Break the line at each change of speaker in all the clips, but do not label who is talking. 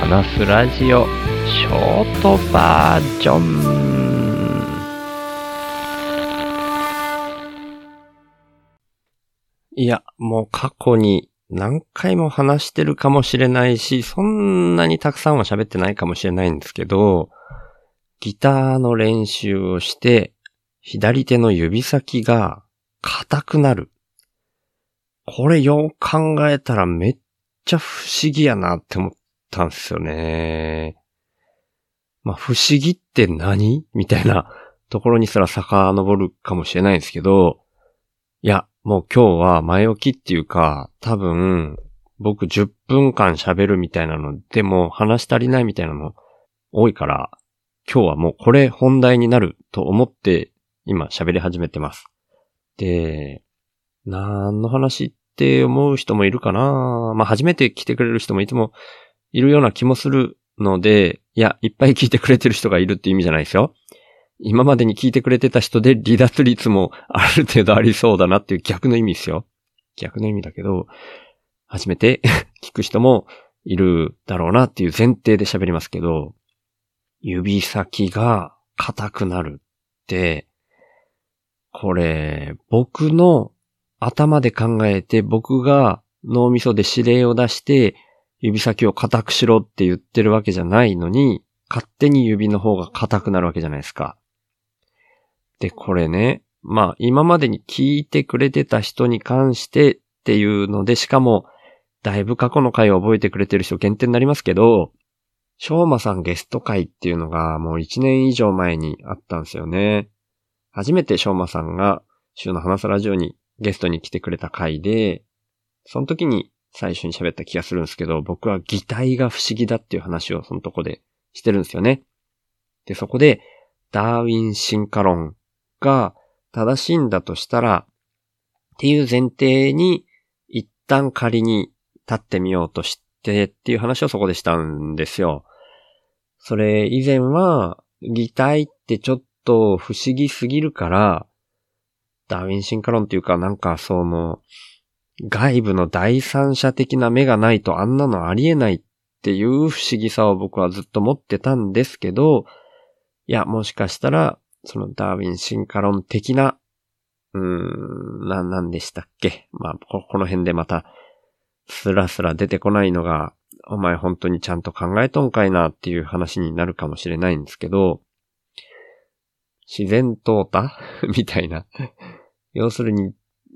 話すラジオショートバージョンいや、もう過去に何回も話してるかもしれないし、そんなにたくさんは喋ってないかもしれないんですけど、ギターの練習をして、左手の指先が硬くなる。これよう考えたらめっちゃ不思議やなって思ってたんすよね。まあ不思議って何？みたいなところにすら遡るかもしれないんですけど、いや、もう今日は前置きっていうか、多分、僕10分間喋るみたいなのでも話足りないみたいなの多いから、今日はもうこれ本題になると思って今喋り始めてます。で、何の話って思う人もいるかな？まあ初めて来てくれる人もいつもいるような気もするので、いや、いっぱい聞いてくれてる人がいるって意味じゃないですよ。今までに聞いてくれてた人で離脱率もある程度ありそうだなっていう逆の意味ですよ。逆の意味だけど、初めて 聞く人もいるだろうなっていう前提で喋りますけど、指先が硬くなるって、これ、僕の頭で考えて僕が脳みそで指令を出して指先を硬くしろって言ってるわけじゃないのに、勝手に指の方が硬くなるわけじゃないですか。で、これね、まあ今までに聞いてくれてた人に関してっていうので、しかも、だいぶ過去の回を覚えてくれてる人限定になりますけど、翔馬さんゲスト会っていうのがもう1年以上前にあったんですよね。初めて翔馬さんが週の話すラジオにゲストに来てくれた回で、その時に最初に喋った気がするんですけど、僕は擬態が不思議だっていう話をそのとこでしてるんですよね。で、そこで、ダーウィン進化論が正しいんだとしたら、っていう前提に一旦仮に立ってみようとしてっていう話をそこでしたんですよ。それ以前は、擬態ってちょっと不思議すぎるから、ダーウィン進化論っていうかなんかその、外部の第三者的な目がないとあんなのありえないっていう不思議さを僕はずっと持ってたんですけど、いや、もしかしたらそのダーウィン進化論的な、うーん、な、なんでしたっけ？まあこ、この辺でまた、スラスラ出てこないのが、お前本当にちゃんと考えとんかいなっていう話になるかもしれないんですけど、自然淘汰？みたいな。要するに、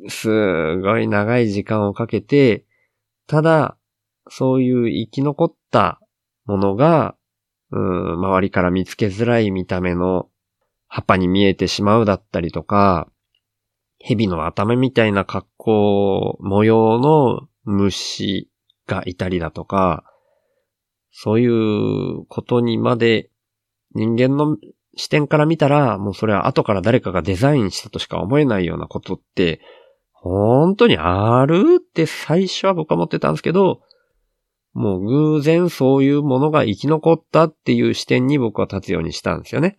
すごい長い時間をかけて、ただ、そういう生き残ったものが、うん、周りから見つけづらい見た目の葉っぱに見えてしまうだったりとか、蛇の頭みたいな格好、模様の虫がいたりだとか、そういうことにまで人間の視点から見たら、もうそれは後から誰かがデザインしたとしか思えないようなことって、本当にあるって最初は僕は思ってたんですけど、もう偶然そういうものが生き残ったっていう視点に僕は立つようにしたんですよね。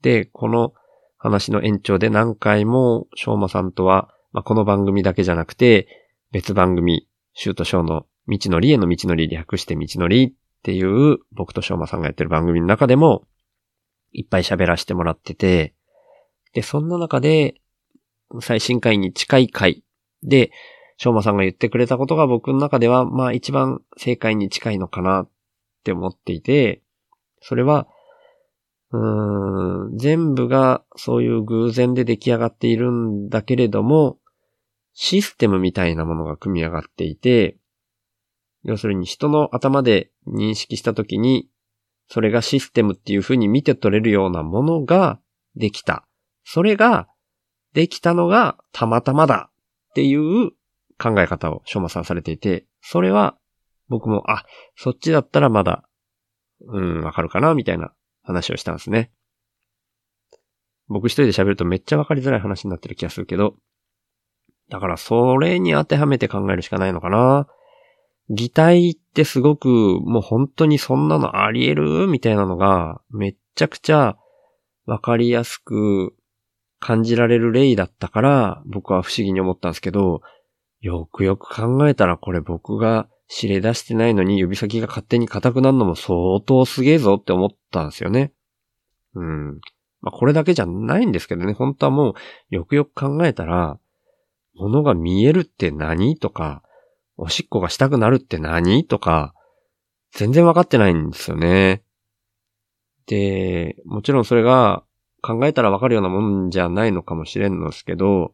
で、この話の延長で何回も、翔馬さんとは、まあ、この番組だけじゃなくて、別番組、シュートショーの道のりへの道のり略して道のりっていう僕と翔馬さんがやってる番組の中でも、いっぱい喋らせてもらってて、で、そんな中で、最新回に近い回で、翔馬さんが言ってくれたことが僕の中では、まあ一番正解に近いのかなって思っていて、それは、うん、全部がそういう偶然で出来上がっているんだけれども、システムみたいなものが組み上がっていて、要するに人の頭で認識したときに、それがシステムっていう風に見て取れるようなものができた。それができたのがたまたまだっていう考え方をしょうまさんされていて、それは僕も、あ、そっちだったらまだ、うん、わかるかなみたいな話をしたんですね。僕一人で喋るとめっちゃわかりづらい話になってる気がするけど、だからそれに当てはめて考えるしかないのかな。擬態ってすごくもう本当にそんなのあり得る？みたいなのがめっちゃくちゃわかりやすく感じられる例だったから僕は不思議に思ったんですけど、よくよく考えたらこれ僕が指令出してないのに指先が勝手に硬くなるのも相当すげえぞって思ったんですよね。うん。まあ、これだけじゃないんですけどね、本当はもう、よくよく考えたら、物が見えるって何とか、おしっこがしたくなるって何とか、全然わかってないんですよね。で、もちろんそれが考えたらわかるようなもんじゃないのかもしれんのですけど、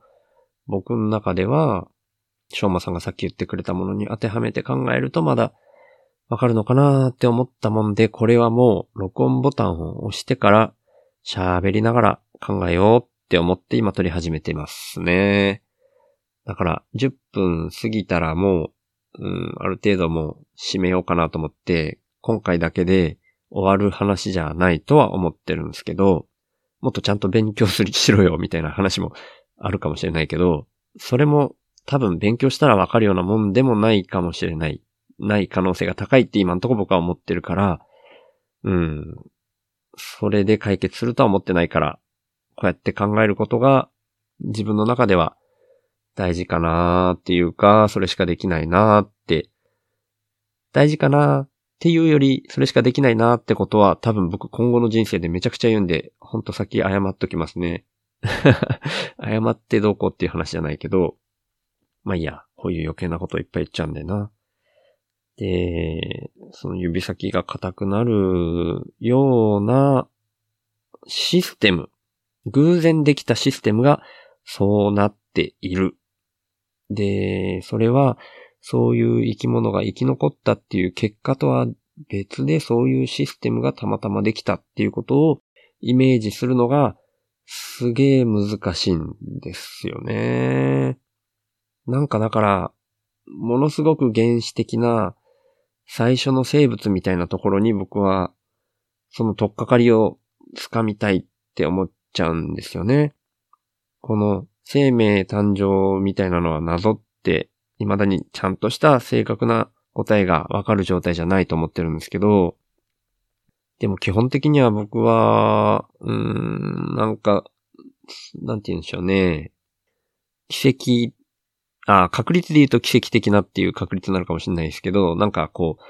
僕の中では、しょうまさんがさっき言ってくれたものに当てはめて考えるとまだわかるのかなーって思ったもんで、これはもう録音ボタンを押してから喋りながら考えようって思って今撮り始めていますね。だから10分過ぎたらもう、うん、ある程度もう締めようかなと思って、今回だけで終わる話じゃないとは思ってるんですけど、もっとちゃんと勉強する、しろよみたいな話もあるかもしれないけど、それも多分勉強したらわかるようなもんでもないかもしれない。ない可能性が高いって今んとこ僕は思ってるから、うん。それで解決するとは思ってないから、こうやって考えることが自分の中では大事かなーっていうか、それしかできないなーって、大事かなーっていうより、それしかできないなってことは多分僕今後の人生でめちゃくちゃ言うんで、ほんと先謝っときますね。謝ってどうこうっていう話じゃないけど、まあいいや、こういう余計なこといっぱい言っちゃうんだよな。で、その指先が硬くなるようなシステム、偶然できたシステムがそうなっている。で、それはそういう生き物が生き残ったっていう結果とは別でそういうシステムがたまたまできたっていうことをイメージするのがすげえ難しいんですよね。なんかだから、ものすごく原始的な最初の生物みたいなところに僕は、その取っかかりをつかみたいって思っちゃうんですよね。この生命誕生みたいなのは謎って、未だにちゃんとした正確な答えがわかる状態じゃないと思ってるんですけど、でも基本的には僕は、うーん、なんか、なんて言うんでしょうね。奇跡あ確率で言うと奇跡的なっていう確率になるかもしれないですけど、なんかこう、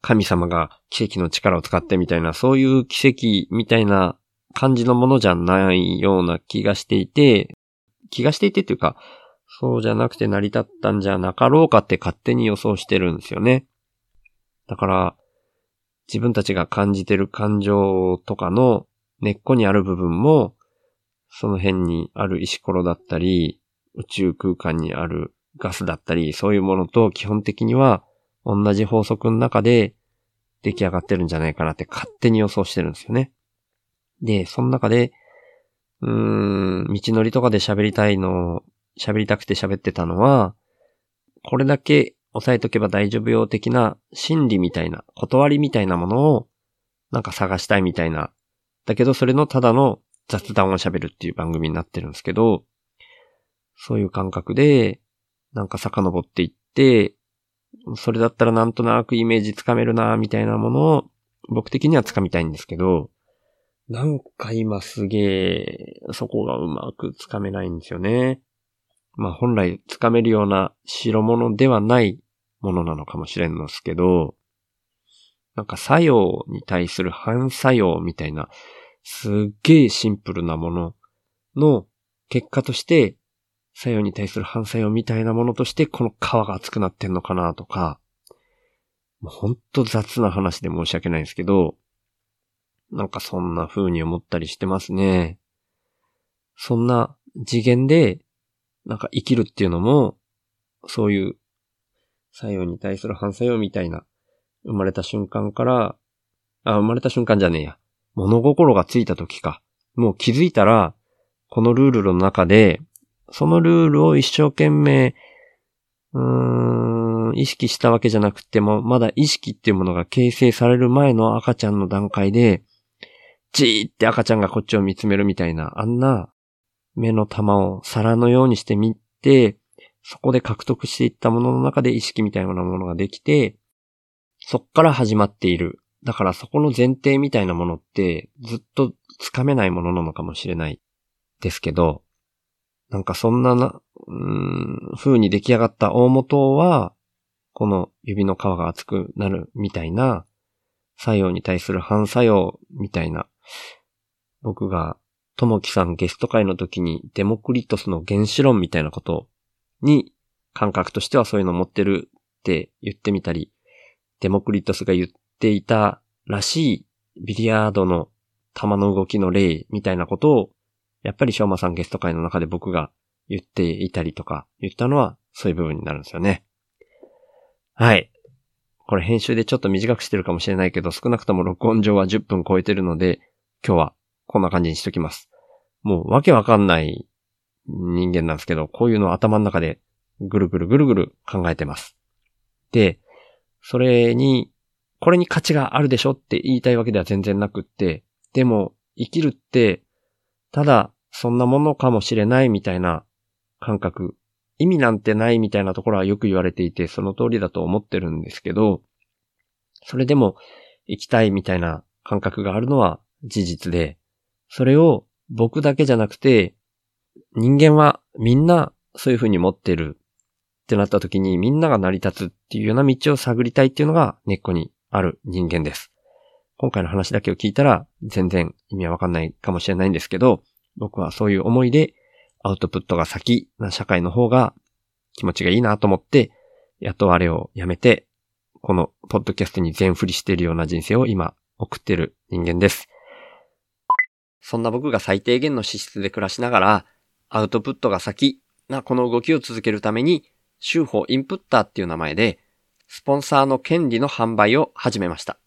神様が奇跡の力を使ってみたいな、そういう奇跡みたいな感じのものじゃないような気がしていて、気がしていてっていうか、そうじゃなくて成り立ったんじゃなかろうかって勝手に予想してるんですよね。だから、自分たちが感じてる感情とかの根っこにある部分も、その辺にある石ころだったり、宇宙空間にあるガスだったり、そういうものと基本的には同じ法則の中で出来上がってるんじゃないかなって勝手に予想してるんですよね。で、その中で、うーん、道のりとかで喋りたいの、喋りたくて喋ってたのは、これだけ押さえとけば大丈夫よ的な心理みたいな、断りみたいなものをなんか探したいみたいな。だけどそれのただの雑談を喋るっていう番組になってるんですけど、そういう感覚で、なんか遡っていって、それだったらなんとなくイメージつかめるな、みたいなものを僕的にはつかみたいんですけど、なんか今すげえ、そこがうまくつかめないんですよね。まあ本来つかめるような代物ではないものなのかもしれんのですけど、なんか作用に対する反作用みたいな、すっげえシンプルなものの結果として作用に対する反作用みたいなものとして、この皮が厚くなってんのかなとか、もうほんと雑な話で申し訳ないんですけど、なんかそんな風に思ったりしてますね。そんな次元で、なんか生きるっていうのも、そういう作用に対する反作用みたいな、生まれた瞬間から、あ、生まれた瞬間じゃねえや。物心がついた時か。もう気づいたら、このルールの中で、そのルールを一生懸命、うーん、意識したわけじゃなくても、まだ意識っていうものが形成される前の赤ちゃんの段階で、じーって赤ちゃんがこっちを見つめるみたいな、あんな目の玉を皿のようにしてみて、そこで獲得していったものの中で意識みたいなものができて、そっから始まっている。だからそこの前提みたいなものってずっとつかめないものなのかもしれないですけど、なんかそんなな、うん、風に出来上がった大元は、この指の皮が熱くなるみたいな、作用に対する反作用みたいな、僕が、ともきさんゲスト会の時にデモクリトスの原子論みたいなことに感覚としてはそういうの持ってるって言ってみたり、デモクリトスが言っていたらしいビリヤードの球の動きの例みたいなことを、やっぱりしょうまさんゲスト会の中で僕が言っていたりとか言ったのはそういう部分になるんですよね。はい。これ編集でちょっと短くしてるかもしれないけど、少なくとも録音上は10分超えてるので、今日はこんな感じにしときます。もうわけわかんない人間なんですけど、こういうのを頭の中でぐるぐるぐるぐる考えてます。で、それに、これに価値があるでしょって言いたいわけでは全然なくって、でも生きるって、ただそんなものかもしれないみたいな感覚、意味なんてないみたいなところはよく言われていて、その通りだと思ってるんですけど、それでも生きたいみたいな感覚があるのは事実で、それを僕だけじゃなくて、人間はみんなそういう風に持ってるってなった時にみんなが成り立つっていうような道を探りたいっていうのが根っこにある人間です。今回の話だけを聞いたら全然意味はわかんないかもしれないんですけど、僕はそういう思いでアウトプットが先な社会の方が気持ちがいいなと思って、やっとあれをやめて、このポッドキャストに全振りしているような人生を今送ってる人間です。そんな僕が最低限の資質で暮らしながら、アウトプットが先なこの動きを続けるために、週報インプッターっていう名前で、スポンサーの権利の販売を始めました。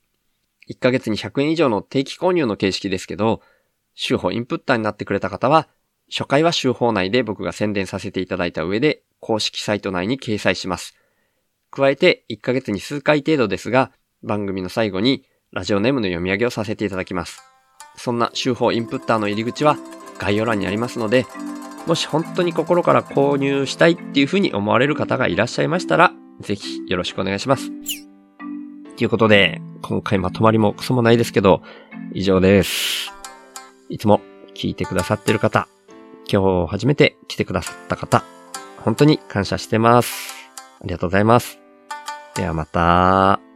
1ヶ月に100円以上の定期購入の形式ですけど、週報インプッターになってくれた方は、初回は週報内で僕が宣伝させていただいた上で、公式サイト内に掲載します。加えて、1ヶ月に数回程度ですが、番組の最後にラジオネームの読み上げをさせていただきます。そんな週報インプッターの入り口は概要欄にありますので、もし本当に心から購入したいっていうふうに思われる方がいらっしゃいましたら、ぜひよろしくお願いします。ということで、今回まとまりもクソもないですけど、以上です。いつも聞いてくださってる方、今日初めて来てくださった方、本当に感謝してます。ありがとうございます。ではまた。